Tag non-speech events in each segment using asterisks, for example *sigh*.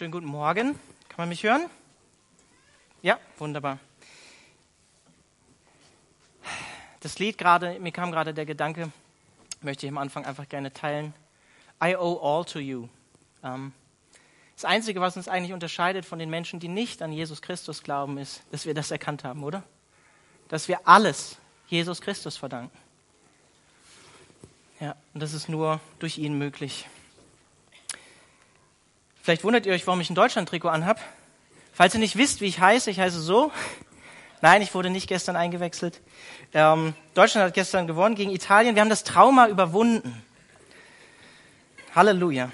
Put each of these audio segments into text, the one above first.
Schönen guten Morgen. Kann man mich hören? Ja, wunderbar. Das Lied gerade, mir kam gerade der Gedanke, möchte ich am Anfang einfach gerne teilen. I owe all to you. Ähm, das Einzige, was uns eigentlich unterscheidet von den Menschen, die nicht an Jesus Christus glauben, ist, dass wir das erkannt haben, oder? Dass wir alles Jesus Christus verdanken. Ja, und das ist nur durch ihn möglich. Vielleicht wundert ihr euch, warum ich ein Deutschland-Trikot anhab. Falls ihr nicht wisst, wie ich heiße, ich heiße so. Nein, ich wurde nicht gestern eingewechselt. Ähm, Deutschland hat gestern gewonnen gegen Italien. Wir haben das Trauma überwunden. Halleluja.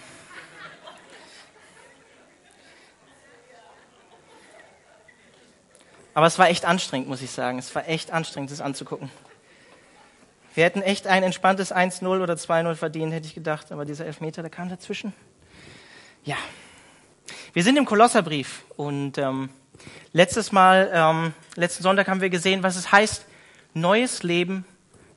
Aber es war echt anstrengend, muss ich sagen. Es war echt anstrengend, das anzugucken. Wir hätten echt ein entspanntes 1-0 oder 2-0 verdient, hätte ich gedacht. Aber dieser Elfmeter, der kam dazwischen. Ja. Wir sind im Kolosserbrief und ähm, letztes Mal, ähm, letzten Sonntag haben wir gesehen, was es heißt, neues Leben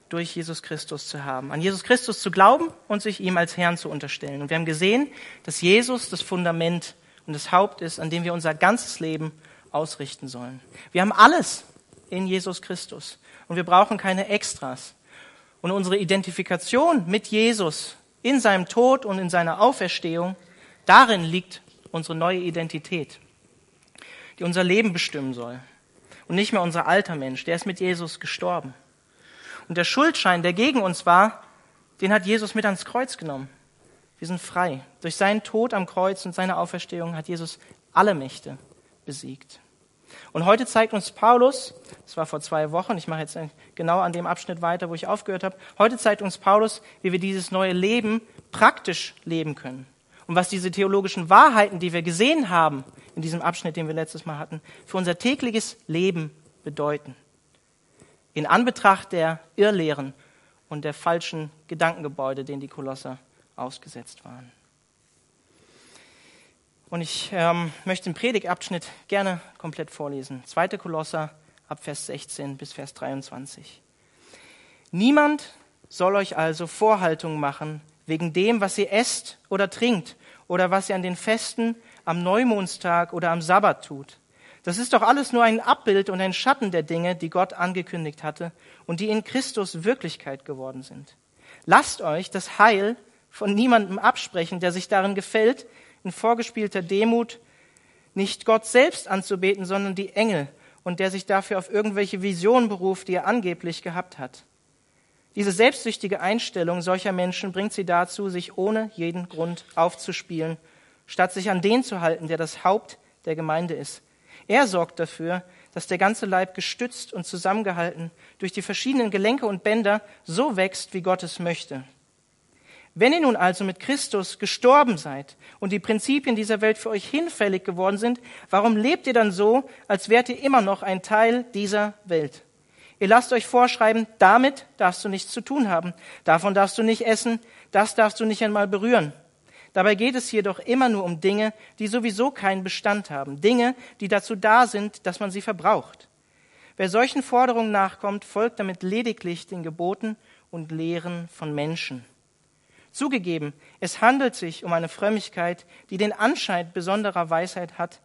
durch Jesus Christus zu haben. An Jesus Christus zu glauben und sich ihm als Herrn zu unterstellen. Und wir haben gesehen, dass Jesus das Fundament und das Haupt ist, an dem wir unser ganzes Leben ausrichten sollen. Wir haben alles in Jesus Christus und wir brauchen keine Extras. Und unsere Identifikation mit Jesus in seinem Tod und in seiner Auferstehung, darin liegt unsere neue Identität, die unser Leben bestimmen soll. Und nicht mehr unser alter Mensch, der ist mit Jesus gestorben. Und der Schuldschein, der gegen uns war, den hat Jesus mit ans Kreuz genommen. Wir sind frei. Durch seinen Tod am Kreuz und seine Auferstehung hat Jesus alle Mächte besiegt. Und heute zeigt uns Paulus, das war vor zwei Wochen, ich mache jetzt genau an dem Abschnitt weiter, wo ich aufgehört habe, heute zeigt uns Paulus, wie wir dieses neue Leben praktisch leben können. Und was diese theologischen Wahrheiten, die wir gesehen haben in diesem Abschnitt, den wir letztes Mal hatten, für unser tägliches Leben bedeuten. In Anbetracht der Irrlehren und der falschen Gedankengebäude, denen die Kolosser ausgesetzt waren. Und ich ähm, möchte den Predigabschnitt gerne komplett vorlesen. 2. Kolosser ab Vers 16 bis Vers 23. Niemand soll euch also Vorhaltungen machen wegen dem, was ihr esst oder trinkt oder was ihr an den Festen, am Neumondstag oder am Sabbat tut. Das ist doch alles nur ein Abbild und ein Schatten der Dinge, die Gott angekündigt hatte und die in Christus Wirklichkeit geworden sind. Lasst euch das Heil von niemandem absprechen, der sich darin gefällt, in vorgespielter Demut nicht Gott selbst anzubeten, sondern die Engel und der sich dafür auf irgendwelche Visionen beruft, die er angeblich gehabt hat. Diese selbstsüchtige Einstellung solcher Menschen bringt sie dazu, sich ohne jeden Grund aufzuspielen, statt sich an den zu halten, der das Haupt der Gemeinde ist. Er sorgt dafür, dass der ganze Leib gestützt und zusammengehalten durch die verschiedenen Gelenke und Bänder so wächst, wie Gott es möchte. Wenn ihr nun also mit Christus gestorben seid und die Prinzipien dieser Welt für euch hinfällig geworden sind, warum lebt ihr dann so, als wärt ihr immer noch ein Teil dieser Welt? Ihr lasst euch vorschreiben, damit darfst du nichts zu tun haben, davon darfst du nicht essen, das darfst du nicht einmal berühren. Dabei geht es hier doch immer nur um Dinge, die sowieso keinen Bestand haben, Dinge, die dazu da sind, dass man sie verbraucht. Wer solchen Forderungen nachkommt, folgt damit lediglich den Geboten und Lehren von Menschen. Zugegeben, es handelt sich um eine Frömmigkeit, die den Anschein besonderer Weisheit hat.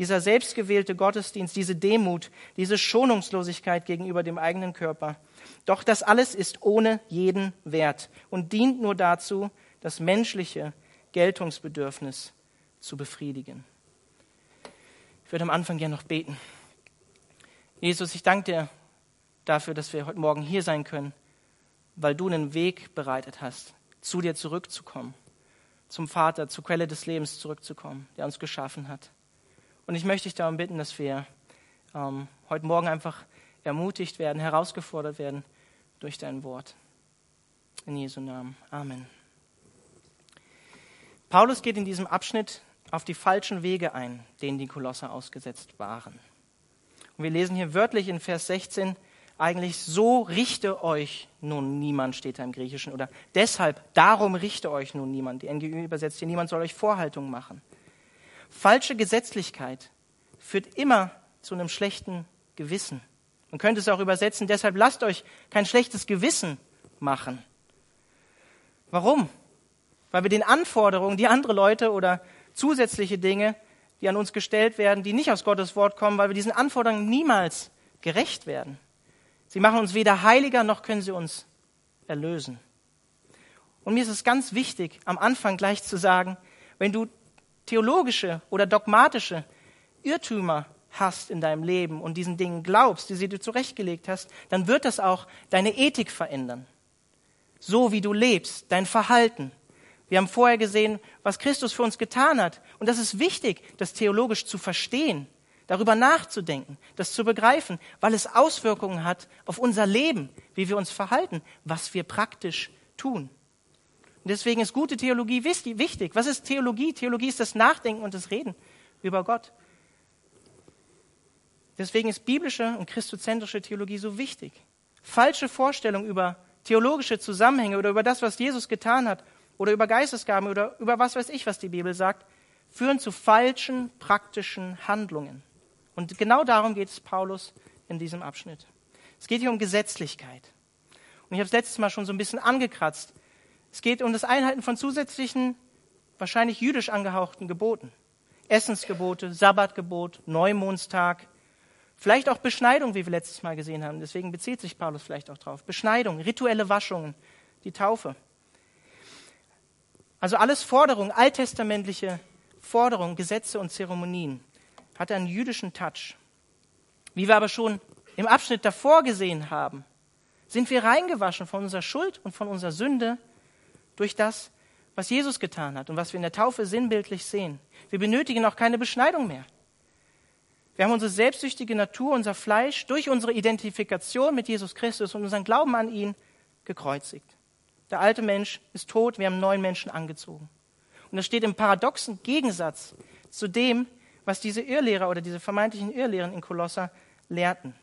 Dieser selbstgewählte Gottesdienst, diese Demut, diese Schonungslosigkeit gegenüber dem eigenen Körper. Doch das alles ist ohne jeden Wert und dient nur dazu, das menschliche Geltungsbedürfnis zu befriedigen. Ich würde am Anfang gerne noch beten. Jesus, ich danke dir dafür, dass wir heute Morgen hier sein können, weil du einen Weg bereitet hast zu dir zurückzukommen, zum Vater, zur Quelle des Lebens zurückzukommen, der uns geschaffen hat. Und ich möchte dich darum bitten, dass wir ähm, heute Morgen einfach ermutigt werden, herausgefordert werden durch dein Wort. In Jesu Namen. Amen. Paulus geht in diesem Abschnitt auf die falschen Wege ein, denen die Kolosser ausgesetzt waren. Und wir lesen hier wörtlich in Vers 16, eigentlich so richte euch nun niemand, steht da im Griechischen, oder deshalb, darum richte euch nun niemand. Die NGÜ übersetzt hier, niemand soll euch Vorhaltungen machen. Falsche Gesetzlichkeit führt immer zu einem schlechten Gewissen. Man könnte es auch übersetzen, deshalb lasst euch kein schlechtes Gewissen machen. Warum? Weil wir den Anforderungen, die andere Leute oder zusätzliche Dinge die an uns gestellt werden, die nicht aus Gottes Wort kommen, weil wir diesen Anforderungen niemals gerecht werden. Sie machen uns weder heiliger noch können sie uns erlösen. Und mir ist es ganz wichtig, am Anfang gleich zu sagen, wenn du theologische oder dogmatische Irrtümer hast in deinem Leben und diesen Dingen glaubst, die sie dir zurechtgelegt hast, dann wird das auch deine Ethik verändern. So wie du lebst, dein Verhalten. Wir haben vorher gesehen, was Christus für uns getan hat. Und das ist wichtig, das theologisch zu verstehen, darüber nachzudenken, das zu begreifen, weil es Auswirkungen hat auf unser Leben, wie wir uns verhalten, was wir praktisch tun. Und deswegen ist gute Theologie wichtig. Was ist Theologie? Theologie ist das Nachdenken und das Reden über Gott. Deswegen ist biblische und christozentrische Theologie so wichtig. Falsche Vorstellungen über theologische Zusammenhänge oder über das, was Jesus getan hat oder über Geistesgaben oder über was weiß ich, was die Bibel sagt, führen zu falschen praktischen Handlungen. Und genau darum geht es Paulus in diesem Abschnitt. Es geht hier um Gesetzlichkeit. Und ich habe es letztes Mal schon so ein bisschen angekratzt. Es geht um das Einhalten von zusätzlichen, wahrscheinlich jüdisch angehauchten Geboten. Essensgebote, Sabbatgebot, Neumondstag, vielleicht auch Beschneidung, wie wir letztes Mal gesehen haben. Deswegen bezieht sich Paulus vielleicht auch drauf. Beschneidung, rituelle Waschungen, die Taufe. Also alles Forderungen, alttestamentliche Forderungen, Gesetze und Zeremonien, hat einen jüdischen Touch. Wie wir aber schon im Abschnitt davor gesehen haben, sind wir reingewaschen von unserer Schuld und von unserer Sünde durch das, was Jesus getan hat und was wir in der Taufe sinnbildlich sehen. Wir benötigen auch keine Beschneidung mehr. Wir haben unsere selbstsüchtige Natur, unser Fleisch durch unsere Identifikation mit Jesus Christus und unseren Glauben an ihn gekreuzigt. Der alte Mensch ist tot, wir haben neuen Menschen angezogen. Und das steht im paradoxen Gegensatz zu dem, was diese Irrlehrer oder diese vermeintlichen Irrlehren in Kolosser lehrten.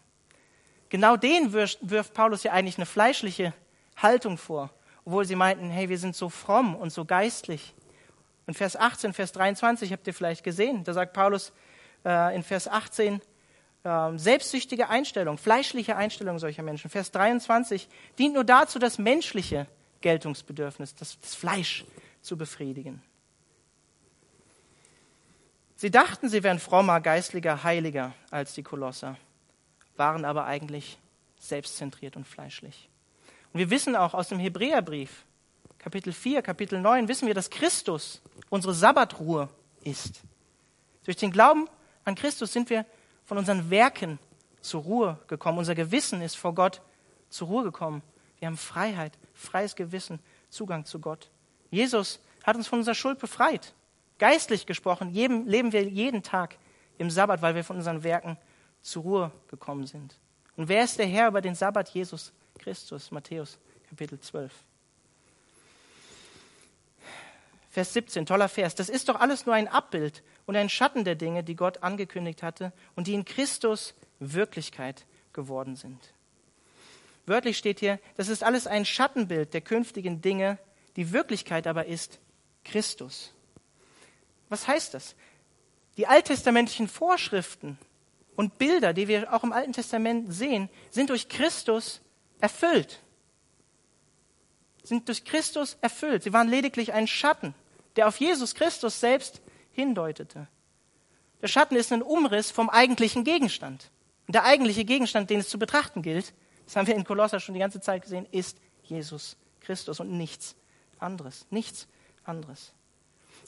Genau denen wirft Paulus ja eigentlich eine fleischliche Haltung vor obwohl sie meinten, hey, wir sind so fromm und so geistlich. Und Vers 18, Vers 23 habt ihr vielleicht gesehen, da sagt Paulus äh, in Vers 18, äh, selbstsüchtige Einstellung, fleischliche Einstellung solcher Menschen. Vers 23 dient nur dazu, das menschliche Geltungsbedürfnis, das, das Fleisch zu befriedigen. Sie dachten, sie wären frommer, geistlicher, heiliger als die Kolosser, waren aber eigentlich selbstzentriert und fleischlich. Und wir wissen auch aus dem Hebräerbrief, Kapitel 4, Kapitel 9, wissen wir, dass Christus unsere Sabbatruhe ist. Durch den Glauben an Christus sind wir von unseren Werken zur Ruhe gekommen. Unser Gewissen ist vor Gott zur Ruhe gekommen. Wir haben Freiheit, freies Gewissen, Zugang zu Gott. Jesus hat uns von unserer Schuld befreit. Geistlich gesprochen leben wir jeden Tag im Sabbat, weil wir von unseren Werken zur Ruhe gekommen sind. Und wer ist der Herr über den Sabbat? Jesus Christus, Matthäus Kapitel 12. Vers 17, toller Vers. Das ist doch alles nur ein Abbild und ein Schatten der Dinge, die Gott angekündigt hatte und die in Christus Wirklichkeit geworden sind. Wörtlich steht hier, das ist alles ein Schattenbild der künftigen Dinge, die Wirklichkeit aber ist Christus. Was heißt das? Die alttestamentlichen Vorschriften und Bilder, die wir auch im Alten Testament sehen, sind durch Christus erfüllt. Sind durch Christus erfüllt. Sie waren lediglich ein Schatten, der auf Jesus Christus selbst hindeutete. Der Schatten ist ein Umriss vom eigentlichen Gegenstand. Und der eigentliche Gegenstand, den es zu betrachten gilt, das haben wir in Kolosser schon die ganze Zeit gesehen, ist Jesus Christus und nichts anderes. Nichts anderes.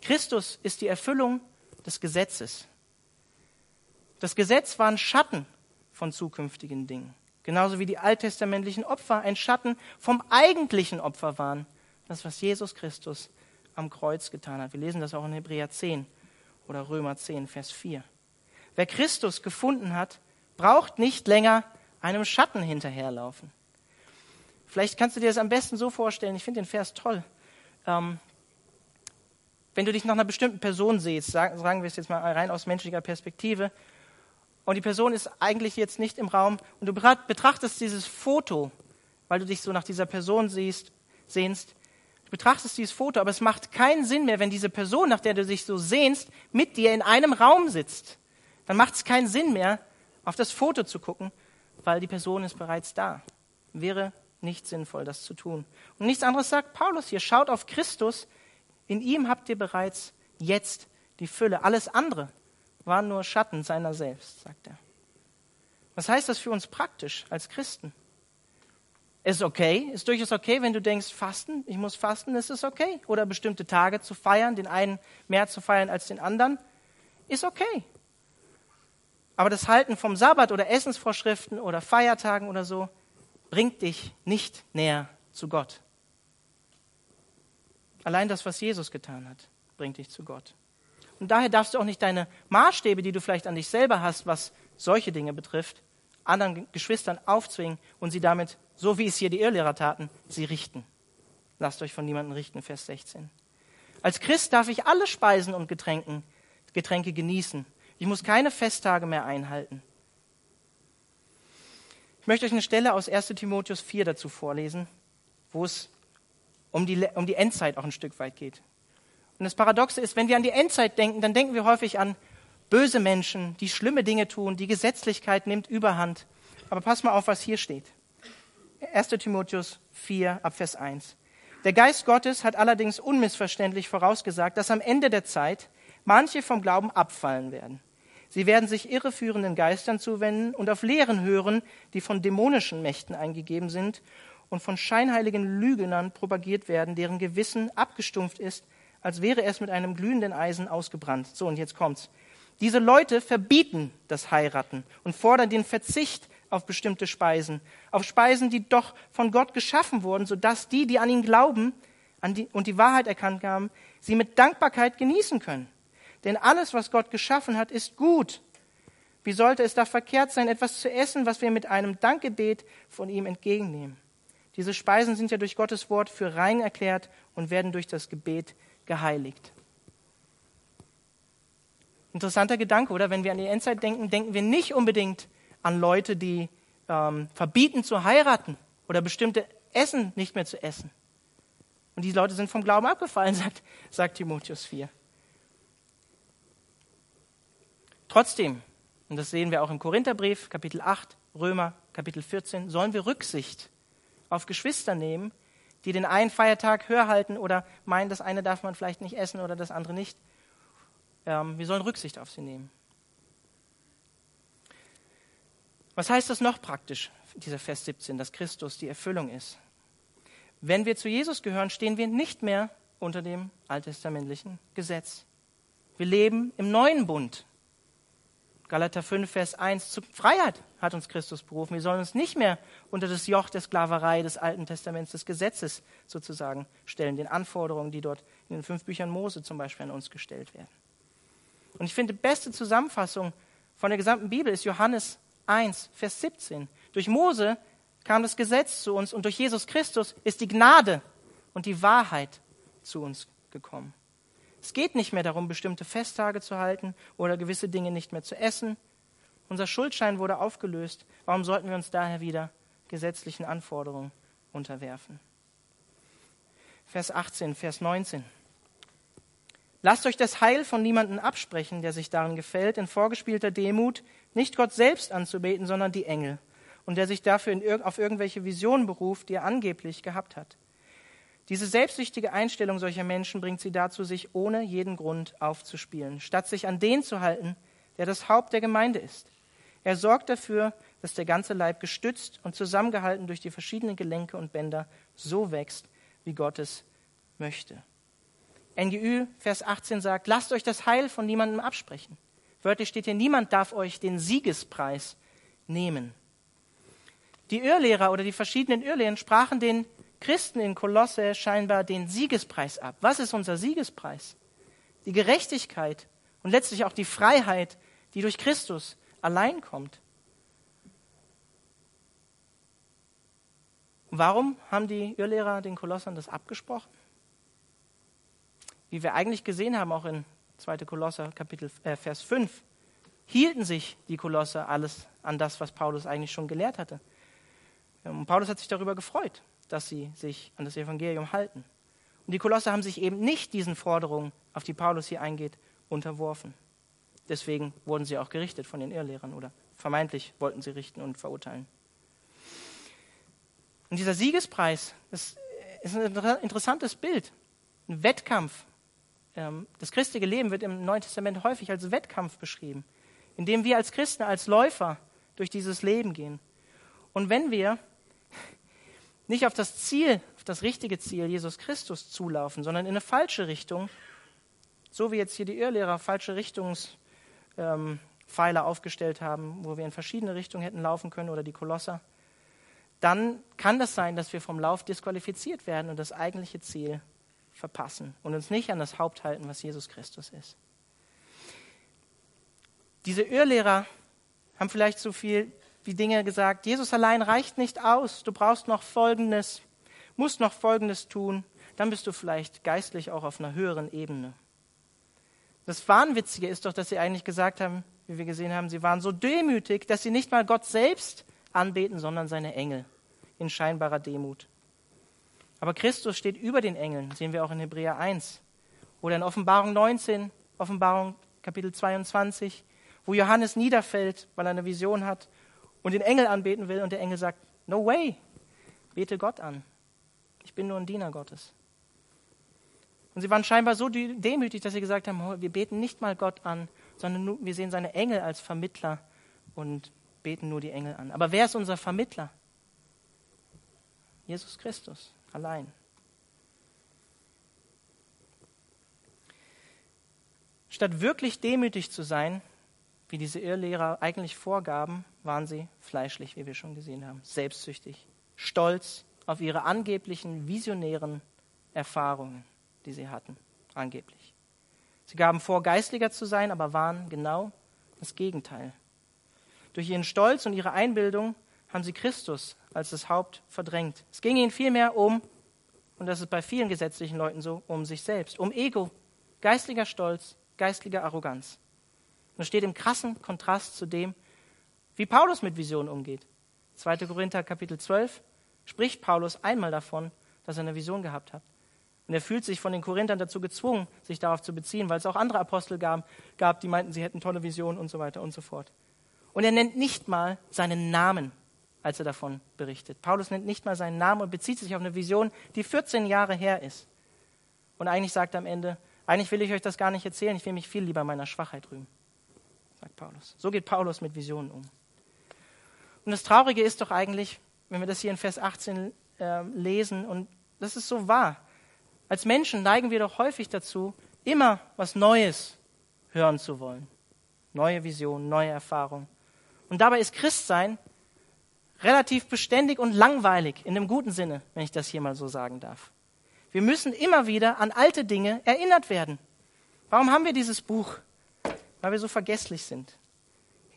Christus ist die Erfüllung des Gesetzes. Das Gesetz war ein Schatten von zukünftigen Dingen. Genauso wie die alttestamentlichen Opfer ein Schatten vom eigentlichen Opfer waren. Das, was Jesus Christus am Kreuz getan hat. Wir lesen das auch in Hebräer 10 oder Römer 10, Vers 4. Wer Christus gefunden hat, braucht nicht länger einem Schatten hinterherlaufen. Vielleicht kannst du dir das am besten so vorstellen, ich finde den Vers toll. Ähm, wenn du dich nach einer bestimmten Person siehst, sagen, sagen wir es jetzt mal rein aus menschlicher Perspektive, und die Person ist eigentlich jetzt nicht im Raum und du betrachtest dieses Foto, weil du dich so nach dieser Person siehst, sehnst. Du betrachtest dieses Foto, aber es macht keinen Sinn mehr, wenn diese Person, nach der du dich so sehnst, mit dir in einem Raum sitzt. Dann macht es keinen Sinn mehr, auf das Foto zu gucken, weil die Person ist bereits da. Wäre nicht sinnvoll, das zu tun. Und nichts anderes sagt Paulus hier. Schaut auf Christus. In ihm habt ihr bereits jetzt die Fülle. Alles andere waren nur Schatten seiner selbst, sagt er. Was heißt das für uns praktisch als Christen? Ist okay, ist durchaus okay, wenn du denkst, fasten, ich muss fasten, ist es okay. Oder bestimmte Tage zu feiern, den einen mehr zu feiern als den anderen, ist okay. Aber das Halten vom Sabbat oder Essensvorschriften oder Feiertagen oder so bringt dich nicht näher zu Gott. Allein das, was Jesus getan hat, bringt dich zu Gott. Und daher darfst du auch nicht deine Maßstäbe, die du vielleicht an dich selber hast, was solche Dinge betrifft, anderen Geschwistern aufzwingen und sie damit, so wie es hier die Irrlehrer taten, sie richten. Lasst euch von niemandem richten, Vers 16. Als Christ darf ich alle Speisen und Getränken, Getränke genießen. Ich muss keine Festtage mehr einhalten. Ich möchte euch eine Stelle aus 1 Timotheus 4 dazu vorlesen, wo es um die, um die Endzeit auch ein Stück weit geht. Und das Paradoxe ist, wenn wir an die Endzeit denken, dann denken wir häufig an böse Menschen, die schlimme Dinge tun, die Gesetzlichkeit nimmt überhand. Aber pass mal auf, was hier steht. 1. Timotheus 4 ab Vers 1. Der Geist Gottes hat allerdings unmissverständlich vorausgesagt, dass am Ende der Zeit manche vom Glauben abfallen werden. Sie werden sich irreführenden Geistern zuwenden und auf Lehren hören, die von dämonischen Mächten eingegeben sind und von scheinheiligen Lügnern propagiert werden, deren Gewissen abgestumpft ist, als wäre es mit einem glühenden Eisen ausgebrannt. So, und jetzt kommt's. Diese Leute verbieten das Heiraten und fordern den Verzicht auf bestimmte Speisen, auf Speisen, die doch von Gott geschaffen wurden, sodass die, die an ihn glauben an die, und die Wahrheit erkannt haben, sie mit Dankbarkeit genießen können. Denn alles, was Gott geschaffen hat, ist gut. Wie sollte es da verkehrt sein, etwas zu essen, was wir mit einem Dankgebet von ihm entgegennehmen? Diese Speisen sind ja durch Gottes Wort für rein erklärt und werden durch das Gebet geheiligt. Interessanter Gedanke, oder? Wenn wir an die Endzeit denken, denken wir nicht unbedingt an Leute, die ähm, verbieten zu heiraten oder bestimmte Essen nicht mehr zu essen. Und diese Leute sind vom Glauben abgefallen, *laughs* sagt, sagt Timotheus 4. Trotzdem, und das sehen wir auch im Korintherbrief, Kapitel 8, Römer, Kapitel 14, sollen wir Rücksicht auf Geschwister nehmen, die den einen Feiertag höher halten oder meinen, das eine darf man vielleicht nicht essen oder das andere nicht. Ähm, wir sollen Rücksicht auf sie nehmen. Was heißt das noch praktisch, dieser Vers 17, dass Christus die Erfüllung ist? Wenn wir zu Jesus gehören, stehen wir nicht mehr unter dem alttestamentlichen Gesetz. Wir leben im neuen Bund. Galater 5, Vers 1, zur Freiheit hat uns Christus berufen. Wir sollen uns nicht mehr unter das Joch der Sklaverei des Alten Testaments, des Gesetzes sozusagen stellen, den Anforderungen, die dort in den fünf Büchern Mose zum Beispiel an uns gestellt werden. Und ich finde, die beste Zusammenfassung von der gesamten Bibel ist Johannes 1, Vers 17. Durch Mose kam das Gesetz zu uns und durch Jesus Christus ist die Gnade und die Wahrheit zu uns gekommen. Es geht nicht mehr darum, bestimmte Festtage zu halten oder gewisse Dinge nicht mehr zu essen. Unser Schuldschein wurde aufgelöst. Warum sollten wir uns daher wieder gesetzlichen Anforderungen unterwerfen? Vers 18, Vers 19. Lasst euch das Heil von niemandem absprechen, der sich darin gefällt, in vorgespielter Demut, nicht Gott selbst anzubeten, sondern die Engel, und der sich dafür in, auf irgendwelche Visionen beruft, die er angeblich gehabt hat. Diese selbstsüchtige Einstellung solcher Menschen bringt sie dazu, sich ohne jeden Grund aufzuspielen, statt sich an den zu halten, der das Haupt der Gemeinde ist. Er sorgt dafür, dass der ganze Leib gestützt und zusammengehalten durch die verschiedenen Gelenke und Bänder so wächst, wie Gott es möchte. NGÜ, Vers 18 sagt, lasst euch das Heil von niemandem absprechen. Wörtlich steht hier, niemand darf euch den Siegespreis nehmen. Die Irrlehrer oder die verschiedenen Irrlehren sprachen den Christen in Kolosse scheinbar den Siegespreis ab. Was ist unser Siegespreis? Die Gerechtigkeit und letztlich auch die Freiheit, die durch Christus allein kommt. Warum haben die Irrlehrer den Kolossern das abgesprochen? Wie wir eigentlich gesehen haben, auch in 2. Kolosser Kapitel äh, Vers 5, hielten sich die Kolosser alles an das, was Paulus eigentlich schon gelehrt hatte. Und Paulus hat sich darüber gefreut dass sie sich an das Evangelium halten. Und die Kolosser haben sich eben nicht diesen Forderungen, auf die Paulus hier eingeht, unterworfen. Deswegen wurden sie auch gerichtet von den Irrlehrern oder vermeintlich wollten sie richten und verurteilen. Und dieser Siegespreis das ist ein interessantes Bild, ein Wettkampf, ähm, das christliche Leben wird im Neuen Testament häufig als Wettkampf beschrieben, in dem wir als Christen, als Läufer durch dieses Leben gehen. Und wenn wir nicht auf das Ziel, auf das richtige Ziel, Jesus Christus zulaufen, sondern in eine falsche Richtung, so wie jetzt hier die Irrlehrer falsche Richtungspfeiler ähm, aufgestellt haben, wo wir in verschiedene Richtungen hätten laufen können oder die Kolosser, dann kann das sein, dass wir vom Lauf disqualifiziert werden und das eigentliche Ziel verpassen und uns nicht an das Haupt halten, was Jesus Christus ist. Diese Irrlehrer haben vielleicht so viel wie Dinge gesagt, Jesus allein reicht nicht aus, du brauchst noch Folgendes, musst noch Folgendes tun, dann bist du vielleicht geistlich auch auf einer höheren Ebene. Das Wahnwitzige ist doch, dass sie eigentlich gesagt haben, wie wir gesehen haben, sie waren so demütig, dass sie nicht mal Gott selbst anbeten, sondern seine Engel in scheinbarer Demut. Aber Christus steht über den Engeln, sehen wir auch in Hebräer 1 oder in Offenbarung 19, Offenbarung Kapitel 22, wo Johannes niederfällt, weil er eine Vision hat und den Engel anbeten will und der Engel sagt, no way, bete Gott an. Ich bin nur ein Diener Gottes. Und sie waren scheinbar so demütig, dass sie gesagt haben, wir beten nicht mal Gott an, sondern wir sehen seine Engel als Vermittler und beten nur die Engel an. Aber wer ist unser Vermittler? Jesus Christus allein. Statt wirklich demütig zu sein, wie diese Irrlehrer eigentlich vorgaben, waren sie fleischlich, wie wir schon gesehen haben, selbstsüchtig, stolz auf ihre angeblichen visionären Erfahrungen, die sie hatten, angeblich. Sie gaben vor, geistlicher zu sein, aber waren genau das Gegenteil. Durch ihren Stolz und ihre Einbildung haben sie Christus als das Haupt verdrängt. Es ging ihnen vielmehr um, und das ist bei vielen gesetzlichen Leuten so, um sich selbst, um Ego, geistlicher Stolz, geistlicher Arroganz. Und steht im krassen Kontrast zu dem, wie Paulus mit Visionen umgeht. 2. Korinther Kapitel 12 spricht Paulus einmal davon, dass er eine Vision gehabt hat. Und er fühlt sich von den Korinthern dazu gezwungen, sich darauf zu beziehen, weil es auch andere Apostel gab, gab, die meinten, sie hätten tolle Visionen und so weiter und so fort. Und er nennt nicht mal seinen Namen als er davon berichtet. Paulus nennt nicht mal seinen Namen und bezieht sich auf eine Vision, die 14 Jahre her ist. Und eigentlich sagt er am Ende, eigentlich will ich euch das gar nicht erzählen, ich will mich viel lieber meiner Schwachheit rühmen, sagt Paulus. So geht Paulus mit Visionen um. Und das Traurige ist doch eigentlich, wenn wir das hier in Vers 18 äh, lesen, und das ist so wahr, als Menschen neigen wir doch häufig dazu, immer was Neues hören zu wollen. Neue Visionen, neue Erfahrungen. Und dabei ist Christsein relativ beständig und langweilig, in dem guten Sinne, wenn ich das hier mal so sagen darf. Wir müssen immer wieder an alte Dinge erinnert werden. Warum haben wir dieses Buch? Weil wir so vergesslich sind.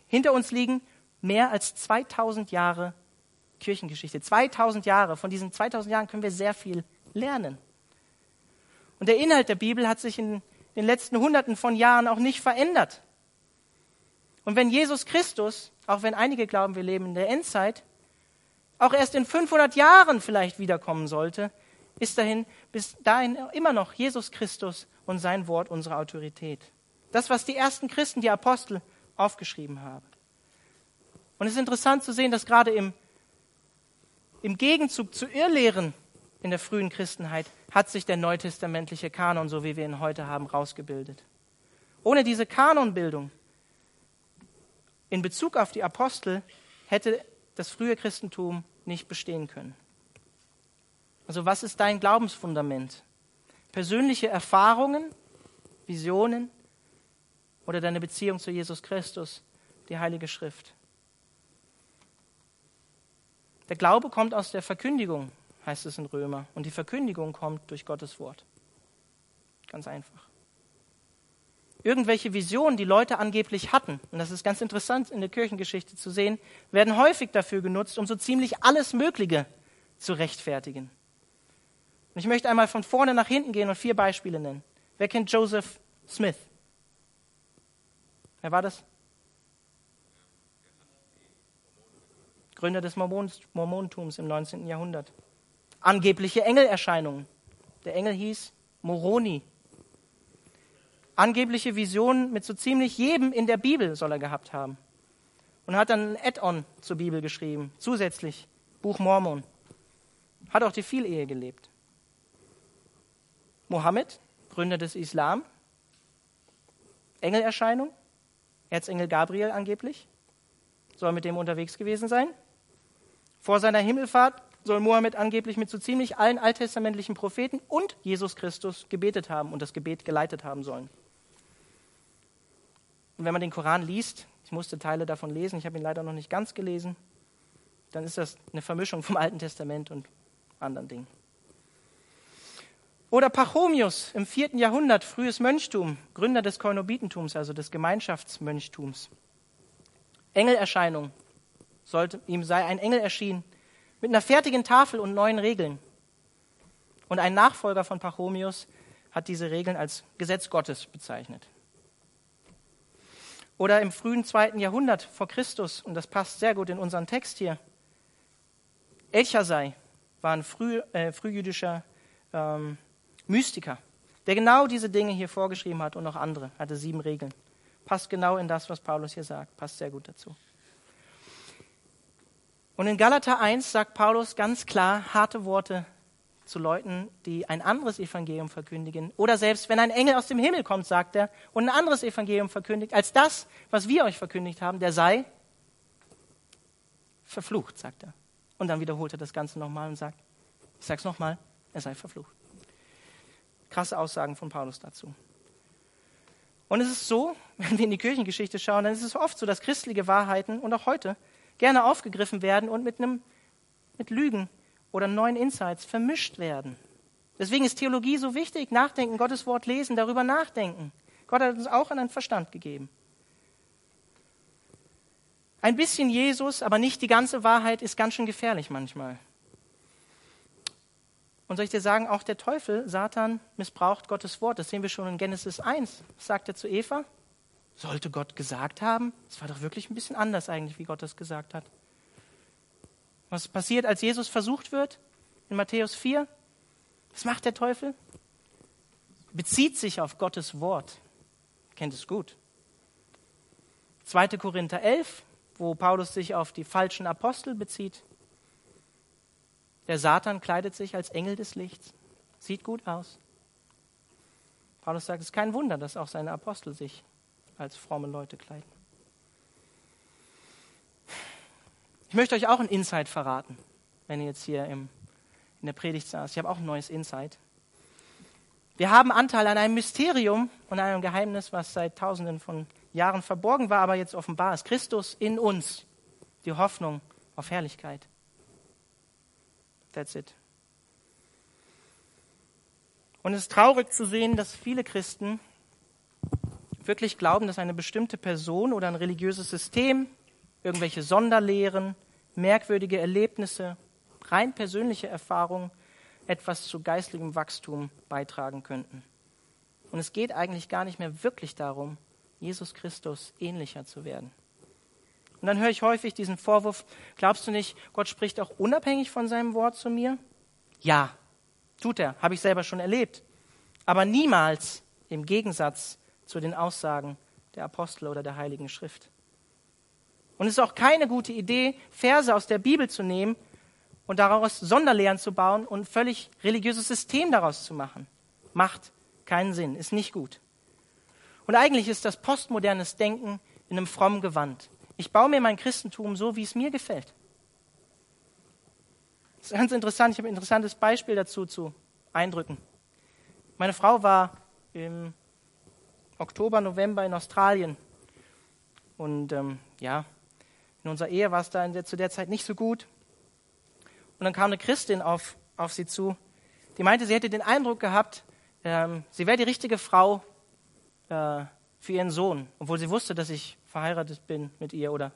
Hinter uns liegen mehr als 2000 Jahre Kirchengeschichte. 2000 Jahre. Von diesen 2000 Jahren können wir sehr viel lernen. Und der Inhalt der Bibel hat sich in den letzten Hunderten von Jahren auch nicht verändert. Und wenn Jesus Christus, auch wenn einige glauben, wir leben in der Endzeit, auch erst in 500 Jahren vielleicht wiederkommen sollte, ist dahin bis dahin immer noch Jesus Christus und sein Wort unsere Autorität. Das, was die ersten Christen, die Apostel, aufgeschrieben haben. Und es ist interessant zu sehen, dass gerade im, im Gegenzug zu Irrlehren in der frühen Christenheit hat sich der neutestamentliche Kanon, so wie wir ihn heute haben, rausgebildet. Ohne diese Kanonbildung in Bezug auf die Apostel hätte das frühe Christentum nicht bestehen können. Also was ist dein Glaubensfundament? Persönliche Erfahrungen, Visionen oder deine Beziehung zu Jesus Christus, die Heilige Schrift? Der Glaube kommt aus der Verkündigung, heißt es in Römer, und die Verkündigung kommt durch Gottes Wort. Ganz einfach irgendwelche Visionen, die Leute angeblich hatten, und das ist ganz interessant in der Kirchengeschichte zu sehen, werden häufig dafür genutzt, um so ziemlich alles Mögliche zu rechtfertigen. Und ich möchte einmal von vorne nach hinten gehen und vier Beispiele nennen. Wer kennt Joseph Smith? Wer war das? Gründer des Mormontums im 19. Jahrhundert. Angebliche Engelerscheinungen. Der Engel hieß Moroni angebliche Visionen mit so ziemlich jedem in der Bibel soll er gehabt haben. Und hat dann ein Add-on zur Bibel geschrieben, zusätzlich, Buch Mormon. Hat auch die Vielehe gelebt. Mohammed Gründer des Islam. Engelerscheinung. Erzengel Gabriel angeblich. Soll mit dem unterwegs gewesen sein. Vor seiner Himmelfahrt soll Mohammed angeblich mit so ziemlich allen alttestamentlichen Propheten und Jesus Christus gebetet haben und das Gebet geleitet haben sollen. Und wenn man den Koran liest, ich musste Teile davon lesen, ich habe ihn leider noch nicht ganz gelesen, dann ist das eine Vermischung vom Alten Testament und anderen Dingen. Oder Pachomius im vierten Jahrhundert, frühes Mönchtum, Gründer des Koinobitentums, also des Gemeinschaftsmönchtums. Engelerscheinung, sollte, ihm sei ein Engel erschienen, mit einer fertigen Tafel und neuen Regeln. Und ein Nachfolger von Pachomius hat diese Regeln als Gesetz Gottes bezeichnet. Oder im frühen zweiten Jahrhundert vor Christus, und das passt sehr gut in unseren Text hier, Elchasai war ein früh, äh, frühjüdischer ähm, Mystiker, der genau diese Dinge hier vorgeschrieben hat und noch andere, hatte sieben Regeln. Passt genau in das, was Paulus hier sagt, passt sehr gut dazu. Und in Galater 1 sagt Paulus ganz klar harte Worte zu Leuten, die ein anderes Evangelium verkündigen. Oder selbst wenn ein Engel aus dem Himmel kommt, sagt er, und ein anderes Evangelium verkündigt als das, was wir euch verkündigt haben, der sei verflucht, sagt er. Und dann wiederholt er das Ganze nochmal und sagt, ich sag's nochmal, er sei verflucht. Krasse Aussagen von Paulus dazu. Und es ist so, *laughs* wenn wir in die Kirchengeschichte schauen, dann ist es oft so, dass christliche Wahrheiten und auch heute gerne aufgegriffen werden und mit, einem, mit Lügen oder neuen Insights vermischt werden. Deswegen ist Theologie so wichtig. Nachdenken, Gottes Wort lesen, darüber nachdenken. Gott hat uns auch einen Verstand gegeben. Ein bisschen Jesus, aber nicht die ganze Wahrheit ist ganz schön gefährlich manchmal. Und soll ich dir sagen, auch der Teufel, Satan, missbraucht Gottes Wort. Das sehen wir schon in Genesis 1. Was sagt er zu Eva? Sollte Gott gesagt haben? Es war doch wirklich ein bisschen anders eigentlich, wie Gott das gesagt hat. Was passiert, als Jesus versucht wird? In Matthäus 4. Was macht der Teufel? Bezieht sich auf Gottes Wort. Kennt es gut. 2. Korinther 11, wo Paulus sich auf die falschen Apostel bezieht. Der Satan kleidet sich als Engel des Lichts. Sieht gut aus. Paulus sagt, es ist kein Wunder, dass auch seine Apostel sich als fromme Leute kleiden. Ich möchte euch auch ein Insight verraten, wenn ihr jetzt hier im, in der Predigt saß. Ich habe auch ein neues Insight. Wir haben Anteil an einem Mysterium und einem Geheimnis, was seit Tausenden von Jahren verborgen war, aber jetzt offenbar ist. Christus in uns, die Hoffnung auf Herrlichkeit. That's it. Und es ist traurig zu sehen, dass viele Christen wirklich glauben, dass eine bestimmte Person oder ein religiöses System, irgendwelche Sonderlehren, merkwürdige Erlebnisse, rein persönliche Erfahrungen etwas zu geistlichem Wachstum beitragen könnten. Und es geht eigentlich gar nicht mehr wirklich darum, Jesus Christus ähnlicher zu werden. Und dann höre ich häufig diesen Vorwurf, glaubst du nicht, Gott spricht auch unabhängig von seinem Wort zu mir? Ja, tut er, habe ich selber schon erlebt. Aber niemals im Gegensatz zu den Aussagen der Apostel oder der Heiligen Schrift. Und es ist auch keine gute Idee, Verse aus der Bibel zu nehmen und daraus Sonderlehren zu bauen und ein völlig religiöses System daraus zu machen. Macht keinen Sinn, ist nicht gut. Und eigentlich ist das postmodernes Denken in einem frommen Gewand. Ich baue mir mein Christentum so, wie es mir gefällt. Das ist ganz interessant. Ich habe ein interessantes Beispiel dazu zu eindrücken. Meine Frau war im Oktober, November in Australien. Und ähm, ja, in unserer Ehe war es da der, zu der Zeit nicht so gut. Und dann kam eine Christin auf, auf sie zu, die meinte, sie hätte den Eindruck gehabt, ähm, sie wäre die richtige Frau äh, für ihren Sohn, obwohl sie wusste, dass ich verheiratet bin mit ihr oder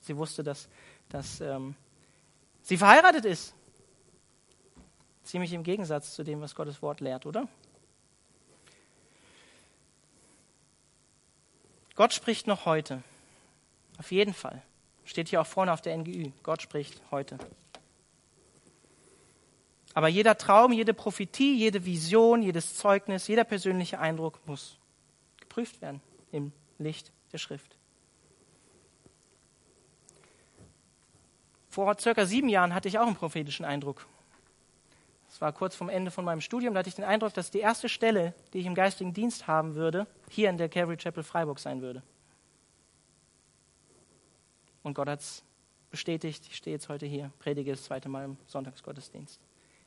sie wusste, dass, dass ähm, sie verheiratet ist. Ziemlich im Gegensatz zu dem, was Gottes Wort lehrt, oder? Gott spricht noch heute. Auf jeden Fall. Steht hier auch vorne auf der NGÜ. Gott spricht heute. Aber jeder Traum, jede Prophetie, jede Vision, jedes Zeugnis, jeder persönliche Eindruck muss geprüft werden im Licht der Schrift. Vor circa sieben Jahren hatte ich auch einen prophetischen Eindruck. Das war kurz vom Ende von meinem Studium. Da hatte ich den Eindruck, dass die erste Stelle, die ich im geistigen Dienst haben würde, hier in der Calvary Chapel Freiburg sein würde. Und Gott hat es bestätigt. Ich stehe jetzt heute hier, predige das zweite Mal im Sonntagsgottesdienst.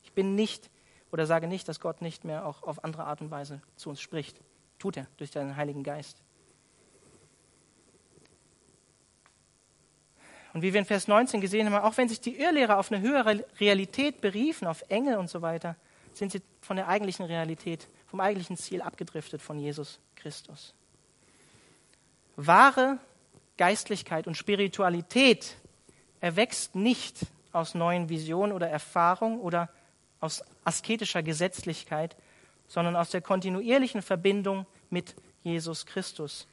Ich bin nicht oder sage nicht, dass Gott nicht mehr auch auf andere Art und Weise zu uns spricht. Tut er durch seinen Heiligen Geist. Und wie wir in Vers 19 gesehen haben, auch wenn sich die Irrlehrer auf eine höhere Realität beriefen, auf Engel und so weiter, sind sie von der eigentlichen Realität, vom eigentlichen Ziel abgedriftet von Jesus Christus. Wahre Geistlichkeit und Spiritualität erwächst nicht aus neuen Visionen oder Erfahrungen oder aus asketischer Gesetzlichkeit, sondern aus der kontinuierlichen Verbindung mit Jesus Christus,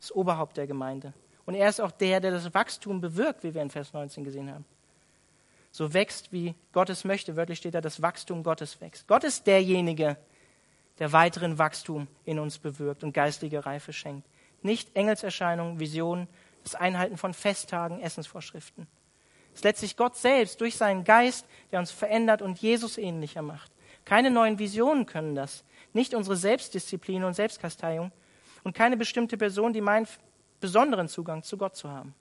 das Oberhaupt der Gemeinde. Und er ist auch der, der das Wachstum bewirkt, wie wir in Vers 19 gesehen haben. So wächst, wie Gott es möchte. Wörtlich steht da, das Wachstum Gottes wächst. Gott ist derjenige, der weiteren Wachstum in uns bewirkt und geistige Reife schenkt. Nicht Engelserscheinungen, Visionen, das Einhalten von Festtagen, Essensvorschriften. Es ist letztlich Gott selbst durch seinen Geist, der uns verändert und Jesus ähnlicher macht. Keine neuen Visionen können das. Nicht unsere Selbstdisziplin und Selbstkasteiung und keine bestimmte Person, die meint, besonderen Zugang zu Gott zu haben.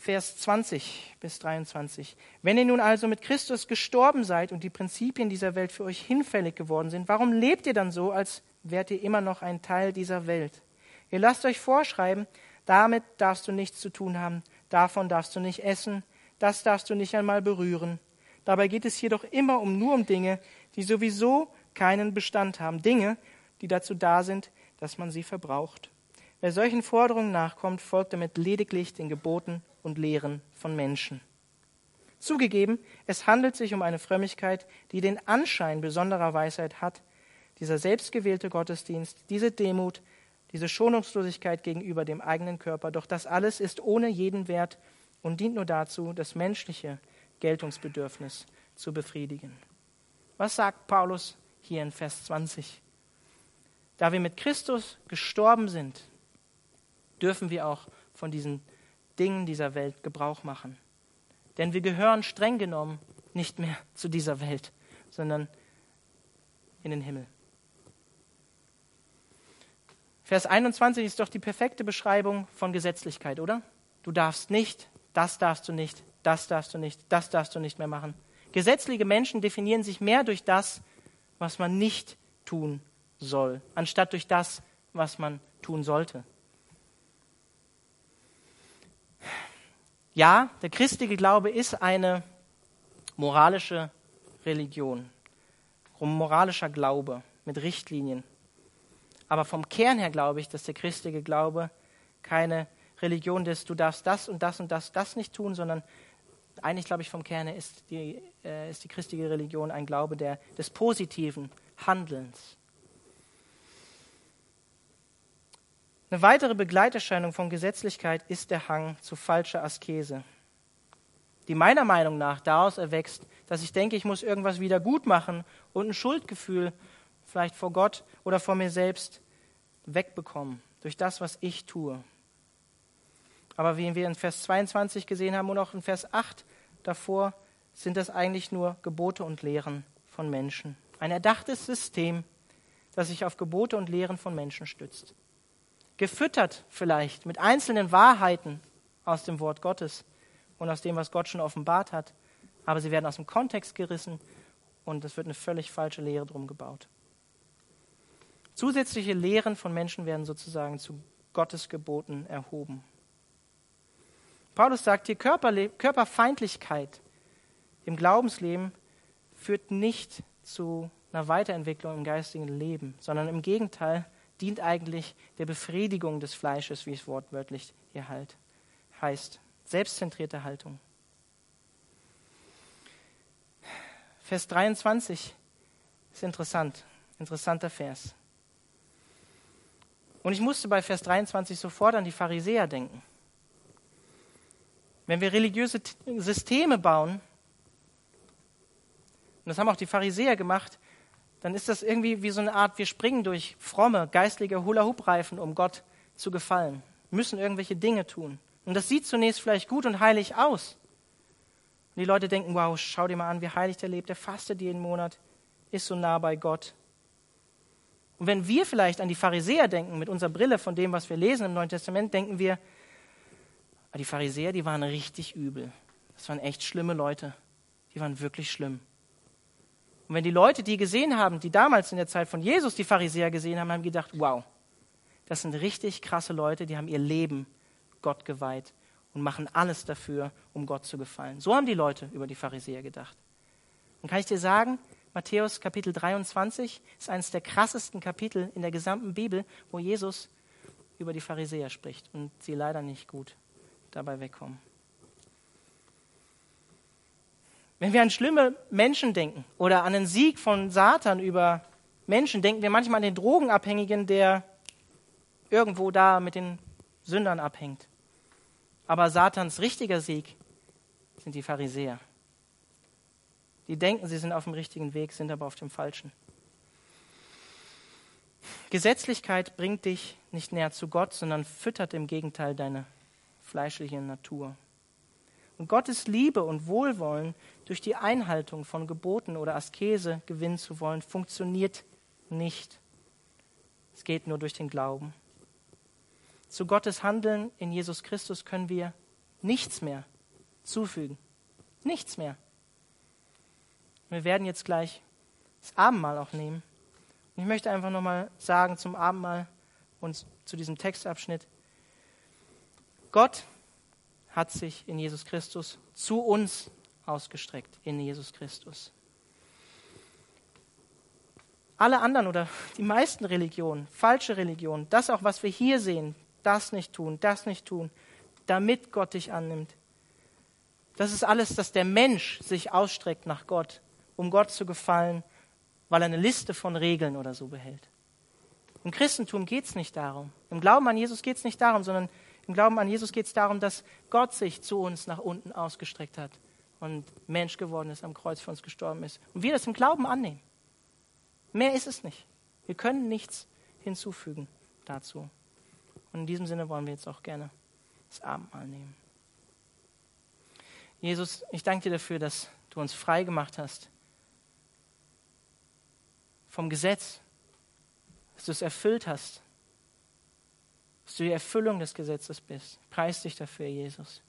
Vers 20 bis 23. Wenn ihr nun also mit Christus gestorben seid und die Prinzipien dieser Welt für euch hinfällig geworden sind, warum lebt ihr dann so, als wärt ihr immer noch ein Teil dieser Welt? Ihr lasst euch vorschreiben, damit darfst du nichts zu tun haben, davon darfst du nicht essen, das darfst du nicht einmal berühren. Dabei geht es jedoch immer um nur um Dinge, die sowieso keinen Bestand haben, Dinge, die dazu da sind, dass man sie verbraucht. Wer solchen Forderungen nachkommt, folgt damit lediglich den Geboten und Lehren von Menschen. Zugegeben, es handelt sich um eine Frömmigkeit, die den Anschein besonderer Weisheit hat. Dieser selbstgewählte Gottesdienst, diese Demut, diese Schonungslosigkeit gegenüber dem eigenen Körper, doch das alles ist ohne jeden Wert und dient nur dazu, das menschliche Geltungsbedürfnis zu befriedigen. Was sagt Paulus hier in Vers 20? Da wir mit Christus gestorben sind, dürfen wir auch von diesen Dingen dieser Welt Gebrauch machen. Denn wir gehören streng genommen nicht mehr *laughs* zu dieser Welt, sondern in den Himmel. Vers 21 ist doch die perfekte Beschreibung von Gesetzlichkeit, oder? Du darfst nicht, das darfst du nicht, das darfst du nicht, das darfst du nicht mehr machen. Gesetzliche Menschen definieren sich mehr durch das, was man nicht tun soll, anstatt durch das, was man tun sollte. Ja, der christliche Glaube ist eine moralische Religion, moralischer Glaube mit Richtlinien. Aber vom Kern her glaube ich, dass der christliche Glaube keine Religion ist, du darfst das und das und das, das nicht tun, sondern eigentlich glaube ich vom Kern her ist die, äh, ist die christliche Religion ein Glaube der, des positiven Handelns. Eine weitere Begleiterscheinung von Gesetzlichkeit ist der Hang zu falscher Askese, die meiner Meinung nach daraus erwächst, dass ich denke, ich muss irgendwas wieder gut machen und ein Schuldgefühl vielleicht vor Gott oder vor mir selbst wegbekommen durch das, was ich tue. Aber wie wir in Vers 22 gesehen haben und auch in Vers 8 davor, sind das eigentlich nur Gebote und Lehren von Menschen. Ein erdachtes System, das sich auf Gebote und Lehren von Menschen stützt gefüttert vielleicht mit einzelnen Wahrheiten aus dem Wort Gottes und aus dem, was Gott schon offenbart hat, aber sie werden aus dem Kontext gerissen und es wird eine völlig falsche Lehre drum gebaut. Zusätzliche Lehren von Menschen werden sozusagen zu Gottes Geboten erhoben. Paulus sagt hier, Körperle Körperfeindlichkeit im Glaubensleben führt nicht zu einer Weiterentwicklung im geistigen Leben, sondern im Gegenteil dient eigentlich der Befriedigung des Fleisches, wie es wortwörtlich hier halt heißt. Selbstzentrierte Haltung. Vers 23 ist interessant, interessanter Vers. Und ich musste bei Vers 23 sofort an die Pharisäer denken. Wenn wir religiöse Systeme bauen, und das haben auch die Pharisäer gemacht, dann ist das irgendwie wie so eine Art, wir springen durch fromme, geistliche Hula-Hoop-Reifen, um Gott zu gefallen, müssen irgendwelche Dinge tun. Und das sieht zunächst vielleicht gut und heilig aus. Und die Leute denken, wow, schau dir mal an, wie heilig der lebt, der fastet jeden Monat, ist so nah bei Gott. Und wenn wir vielleicht an die Pharisäer denken, mit unserer Brille von dem, was wir lesen im Neuen Testament, denken wir, ah, die Pharisäer, die waren richtig übel. Das waren echt schlimme Leute. Die waren wirklich schlimm. Und wenn die Leute, die gesehen haben, die damals in der Zeit von Jesus die Pharisäer gesehen haben, haben gedacht, wow, das sind richtig krasse Leute, die haben ihr Leben Gott geweiht und machen alles dafür, um Gott zu gefallen. So haben die Leute über die Pharisäer gedacht. Und kann ich dir sagen, Matthäus Kapitel 23 ist eines der krassesten Kapitel in der gesamten Bibel, wo Jesus über die Pharisäer spricht und sie leider nicht gut dabei wegkommen. Wenn wir an schlimme Menschen denken oder an den Sieg von Satan über Menschen, denken wir manchmal an den Drogenabhängigen, der irgendwo da mit den Sündern abhängt. Aber Satans richtiger Sieg sind die Pharisäer. Die denken, sie sind auf dem richtigen Weg, sind aber auf dem falschen. Gesetzlichkeit bringt dich nicht näher zu Gott, sondern füttert im Gegenteil deine fleischliche Natur. Und Gottes Liebe und Wohlwollen durch die Einhaltung von Geboten oder Askese gewinnen zu wollen, funktioniert nicht. Es geht nur durch den Glauben. Zu Gottes Handeln in Jesus Christus können wir nichts mehr zufügen. Nichts mehr. Wir werden jetzt gleich das Abendmahl auch nehmen. Und ich möchte einfach nochmal sagen zum Abendmahl und zu diesem Textabschnitt. Gott hat sich in Jesus Christus zu uns ausgestreckt, in Jesus Christus. Alle anderen oder die meisten Religionen, falsche Religionen, das auch, was wir hier sehen, das nicht tun, das nicht tun, damit Gott dich annimmt. Das ist alles, dass der Mensch sich ausstreckt nach Gott, um Gott zu gefallen, weil er eine Liste von Regeln oder so behält. Im Christentum geht es nicht darum. Im Glauben an Jesus geht es nicht darum, sondern im Glauben an Jesus geht es darum, dass Gott sich zu uns nach unten ausgestreckt hat und Mensch geworden ist, am Kreuz für uns gestorben ist. Und wir das im Glauben annehmen. Mehr ist es nicht. Wir können nichts hinzufügen dazu. Und in diesem Sinne wollen wir jetzt auch gerne das Abendmahl nehmen. Jesus, ich danke dir dafür, dass du uns frei gemacht hast vom Gesetz, dass du es erfüllt hast, dass du die Erfüllung des Gesetzes bist. Preis dich dafür, Jesus.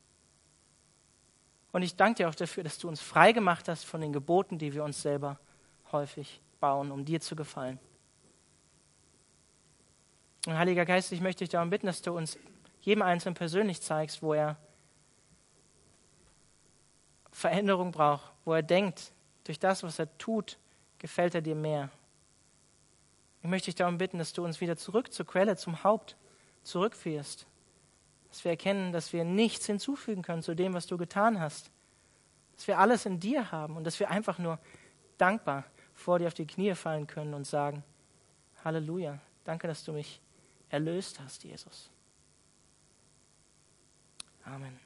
Und ich danke dir auch dafür, dass du uns frei gemacht hast von den Geboten, die wir uns selber häufig bauen, um dir zu gefallen. Und Heiliger Geist, ich möchte dich darum bitten, dass du uns jedem Einzelnen persönlich zeigst, wo er Veränderung braucht, wo er denkt, durch das, was er tut, gefällt er dir mehr. Ich möchte dich darum bitten, dass du uns wieder zurück zur Quelle, zum Haupt zurückführst. Dass wir erkennen, dass wir nichts hinzufügen können zu dem, was du getan hast. Dass wir alles in dir haben und dass wir einfach nur dankbar vor dir auf die Knie fallen können und sagen, Halleluja, danke, dass du mich erlöst hast, Jesus. Amen.